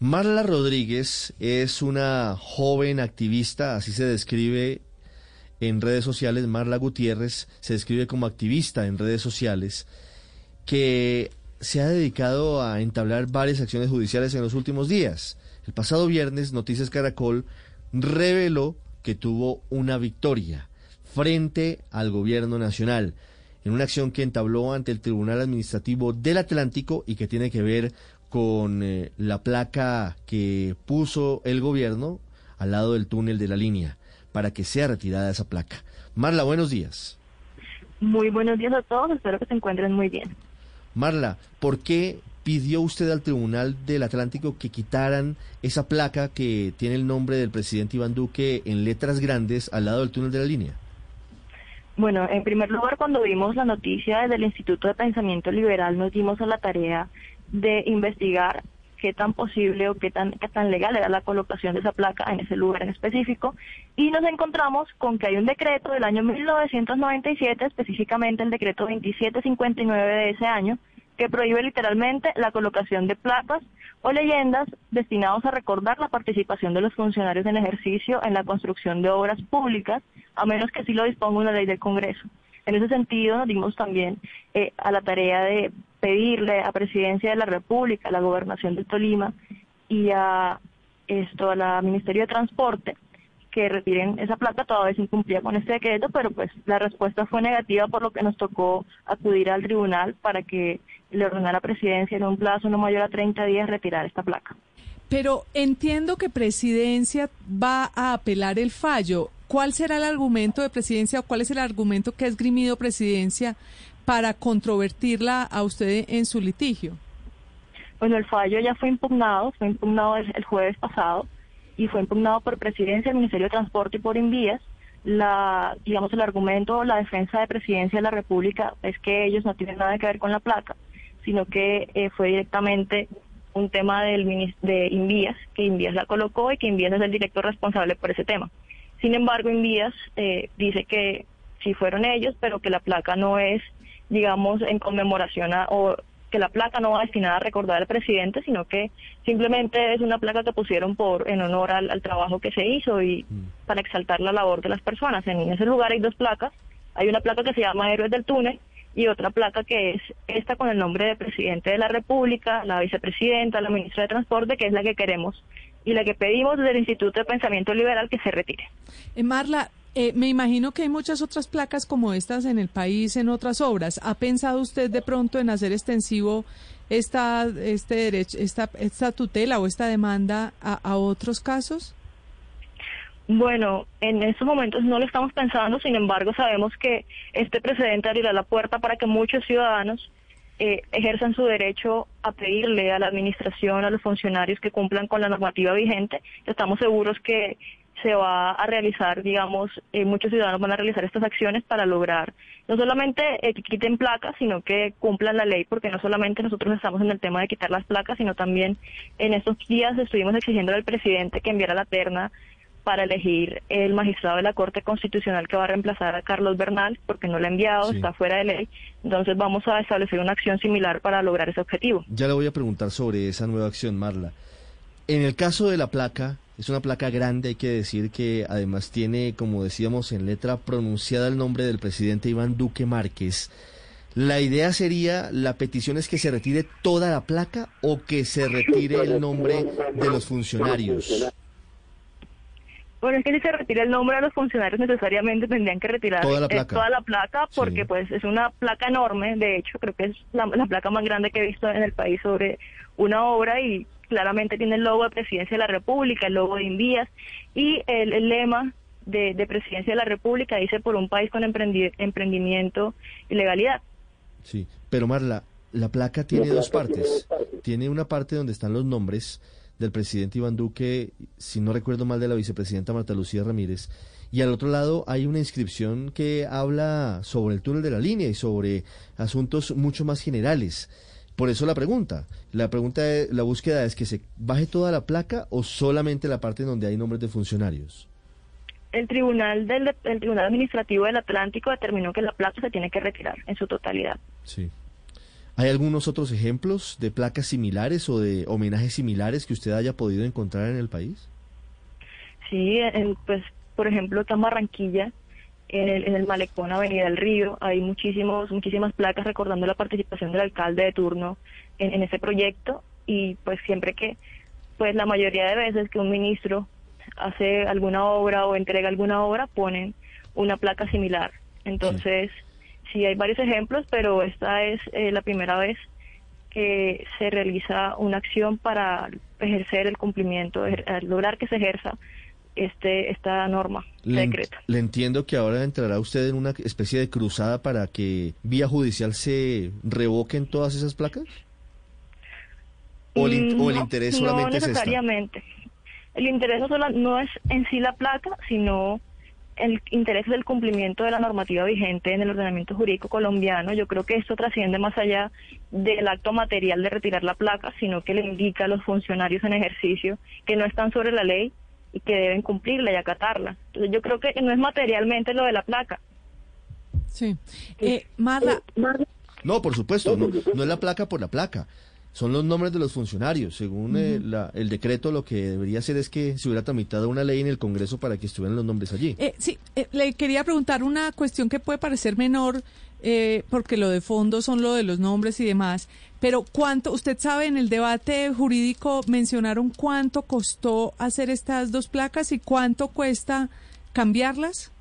Marla Rodríguez es una joven activista, así se describe en redes sociales. Marla Gutiérrez se describe como activista en redes sociales que se ha dedicado a entablar varias acciones judiciales en los últimos días. El pasado viernes, Noticias Caracol reveló que tuvo una victoria frente al gobierno nacional en una acción que entabló ante el Tribunal Administrativo del Atlántico y que tiene que ver con eh, la placa que puso el gobierno al lado del túnel de la línea para que sea retirada esa placa. Marla, buenos días. Muy buenos días a todos, espero que se encuentren muy bien. Marla, ¿por qué pidió usted al Tribunal del Atlántico que quitaran esa placa que tiene el nombre del presidente Iván Duque en letras grandes al lado del túnel de la línea? Bueno, en primer lugar, cuando vimos la noticia desde el Instituto de Pensamiento Liberal, nos dimos a la tarea de investigar qué tan posible o qué tan, qué tan legal era la colocación de esa placa en ese lugar en específico y nos encontramos con que hay un decreto del año 1997, específicamente el decreto 2759 de ese año, que prohíbe literalmente la colocación de placas o leyendas destinados a recordar la participación de los funcionarios en ejercicio en la construcción de obras públicas, a menos que así lo disponga una ley del Congreso. En ese sentido, nos dimos también eh, a la tarea de pedirle a Presidencia de la República, a la Gobernación de Tolima y a esto a la Ministerio de Transporte que retiren esa placa, todavía se incumplía con este decreto, pero pues la respuesta fue negativa, por lo que nos tocó acudir al tribunal para que le ordenara a Presidencia en un plazo no mayor a 30 días retirar esta placa. Pero entiendo que Presidencia va a apelar el fallo. ¿Cuál será el argumento de Presidencia o cuál es el argumento que ha esgrimido Presidencia para controvertirla a usted en su litigio? Bueno, el fallo ya fue impugnado, fue impugnado el, jueves pasado y fue impugnado por Presidencia, el Ministerio de Transporte y por Envías. La, digamos, el argumento la defensa de Presidencia de la República es que ellos no tienen nada que ver con la placa, sino que eh, fue directamente un tema del de Invías, que Invías la colocó y que Invías es el director responsable por ese tema. Sin embargo, Invías eh, dice que sí fueron ellos, pero que la placa no es digamos, en conmemoración a, o que la placa no va destinada a recordar al presidente, sino que simplemente es una placa que pusieron por en honor al, trabajo que se hizo y mm. para exaltar la labor de las personas. En ese lugar hay dos placas. Hay una placa que se llama Héroes del Túnel y otra placa que es esta con el nombre de presidente de la República, la vicepresidenta, la ministra de Transporte, que es la que queremos y la que pedimos desde el Instituto de Pensamiento Liberal que se retire. Eh, Marla, eh, me imagino que hay muchas otras placas como estas en el país, en otras obras. ¿Ha pensado usted de pronto en hacer extensivo esta, este derecho, esta, esta tutela o esta demanda a, otros casos? Bueno, en estos momentos no lo estamos pensando, sin embargo sabemos que este precedente abrirá la puerta para que muchos ciudadanos eh, ejerzan su derecho a pedirle a la administración, a los funcionarios que cumplan con la normativa vigente. Estamos seguros que se va a realizar, digamos, eh, muchos ciudadanos van a realizar estas acciones para lograr no solamente eh, que quiten placas, sino que cumplan la ley, porque no solamente nosotros estamos en el tema de quitar las placas, sino también en estos días estuvimos exigiendo al presidente que enviara la terna para elegir el magistrado de la Corte Constitucional que va a reemplazar a Carlos Bernal, porque no lo ha enviado, está fuera de ley. Entonces vamos a establecer una acción similar para lograr ese objetivo. Ya le voy a preguntar sobre esa nueva acción, Marla. En el caso de la placa, es una placa grande, hay que decir que además tiene, como decíamos en letra, pronunciada el nombre del presidente Iván Duque Márquez. La idea sería, la petición es que se retire toda la placa o que se retire el nombre de los funcionarios. Bueno, es que si se retira el nombre de los funcionarios necesariamente tendrían que retirar toda la eh, placa, porque pues es una placa enorme, de hecho creo que es la, placa más grande que he visto en el país sobre una obra y claramente tiene el logo de Presidencia de la República, el logo de Invías y el, lema de, Presidencia de la República dice por un país con emprendimiento y legalidad. Sí, pero Marla, la placa tiene dos partes. Tiene una parte donde están los nombres del presidente Iván Duque, si no recuerdo mal, de la vicepresidenta Marta Lucía Ramírez. Y al otro lado hay una inscripción que habla sobre el túnel de la línea y sobre asuntos mucho más generales. Por eso la pregunta. La pregunta, la búsqueda es que se baje toda la placa o solamente la parte donde hay nombres de funcionarios. El tribunal del el tribunal administrativo del Atlántico determinó que la placa se tiene que retirar en su totalidad. Sí. ¿Hay algunos otros ejemplos de placas similares o de homenajes similares que usted haya podido encontrar en el país? Sí, pues por ejemplo, en Barranquilla, en el, en el malecón Avenida del Río, hay muchísimos, muchísimas placas recordando la participación del alcalde de turno en, ese proyecto y pues siempre que, pues la mayoría de veces que un ministro hace alguna obra o entrega alguna obra, ponen una placa similar. Entonces, sí, hay varios ejemplos, pero esta es eh, la primera vez que se realiza una acción para ejercer el cumplimiento, lograr que se ejerza este esta norma, le, decreto. Le entiendo que ahora entrará usted en una especie de cruzada para que vía judicial se revoquen todas esas placas. ¿O el, o el mm, interés solamente no necesariamente. El interés no, no es en sí la placa, sino el interés del cumplimiento de la normativa vigente en el ordenamiento jurídico colombiano. Yo creo que esto trasciende más allá del acto material de retirar la placa, sino que le indica a los funcionarios en ejercicio que no están sobre la ley y que deben cumplirla y acatarla. Entonces yo creo que no es materialmente lo de la placa. Sí. Eh, Marla. No, por supuesto, no, no es la placa por la placa son los nombres de los funcionarios. Según eh, el decreto, lo que debería hacer es que se hubiera tramitado una ley en el Congreso para que estuvieran los nombres allí. Eh, sí, eh, le quería preguntar una cuestión que puede parecer menor, porque lo de fondo son lo de los nombres y demás. Pero cuánto, usted sabe, en el debate jurídico mencionaron cuánto costó hacer estas dos placas y cuánto cuesta cambiarlas.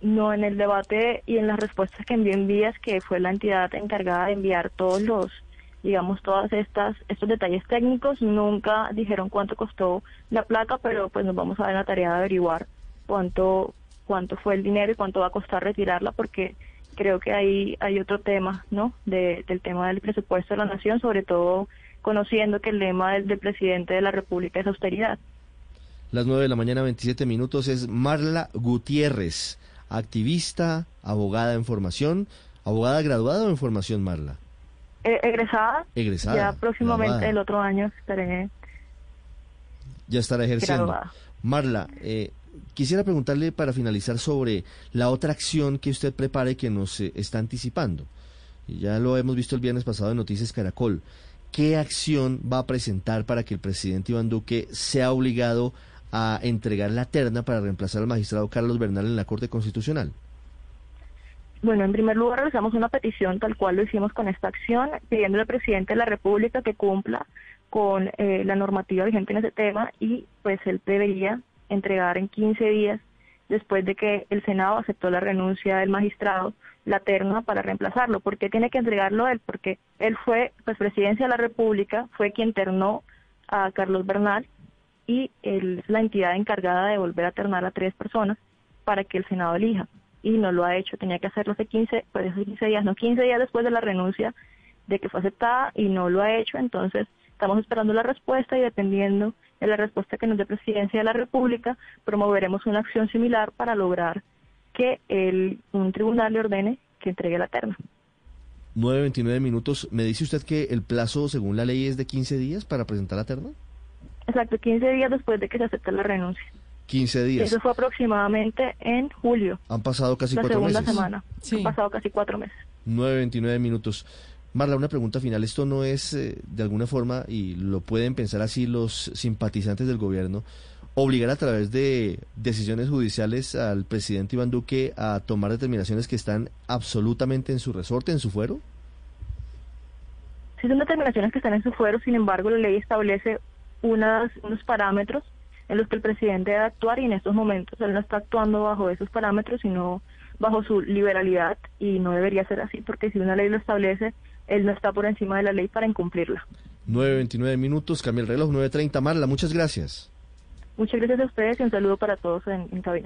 No, en el debate y en las respuestas que envió en vías, que fue la entidad encargada de enviar todos los digamos, todas estas estos detalles técnicos. Nunca dijeron cuánto costó la placa, pero pues nos vamos a dar la tarea de averiguar cuánto cuánto fue el dinero y cuánto va a costar retirarla, porque creo que ahí hay otro tema, ¿no? del tema del presupuesto de la nación, sobre todo conociendo que el lema del, del presidente de la República es austeridad. Las nueve de la mañana, 27 minutos, es Marla Gutiérrez, activista, abogada en formación, abogada graduada en formación, Marla. Eh, egresada. Egresada. Ya próximamente el otro año estaré. Ya estará ejerciendo. Marla, eh, quisiera preguntarle para finalizar sobre la otra acción que usted prepara y que nos está anticipando. Ya lo hemos visto el viernes pasado en Noticias Caracol. ¿Qué acción va a presentar para que el presidente Iván Duque sea obligado a entregar la terna para reemplazar al magistrado Carlos Bernal en la Corte Constitucional? Bueno, en primer lugar realizamos una petición tal cual lo hicimos con esta acción, pidiendo al presidente de la República que cumpla con eh, la normativa vigente en ese tema y pues él debería entregar en 15 días después de que el Senado aceptó la renuncia del magistrado la terna para reemplazarlo. ¿Por qué tiene que entregarlo él? Porque él fue, pues presidencia de la República, fue quien ternó a Carlos Bernal y él es la entidad encargada de volver a ternar a tres personas para que el Senado elija y no lo ha hecho. Tenía que hacerlo hace 15, pues hace 15 días, no 15 días después de la renuncia de que fue aceptada y no lo ha hecho. Entonces, estamos esperando la respuesta y dependiendo de la respuesta que nos dé Presidencia de la República, promoveremos una acción similar para lograr que el, un tribunal le ordene que entregue la terna. 9.29 minutos. ¿Me dice usted que el plazo, según la ley, es de 15 días para presentar la terna? Exacto, 15 días después de que se acepte la renuncia. 15 días. Eso fue aproximadamente en julio. Han pasado casi cuatro meses. La segunda semana. Han pasado casi cuatro meses. 9.29 minutos. Marla, una pregunta final. Esto no es, eh, de alguna forma, y lo pueden pensar así los simpatizantes del gobierno, obligar a través de decisiones judiciales al presidente Iván Duque a tomar determinaciones que están absolutamente en su resorte, en su fuero? Sí, son determinaciones que están en su fuero, sin embargo, la ley establece unas, unos parámetros en los que el presidente debe actuar y en estos momentos él no está actuando bajo esos parámetros, sino bajo su liberalidad y no debería ser así porque si una ley lo establece, él no está por encima de la ley para incumplirla. 9.29 minutos, cambia el reloj, 9.30. Marla, muchas gracias. Muchas gracias a ustedes y un saludo para todos en, en cabina.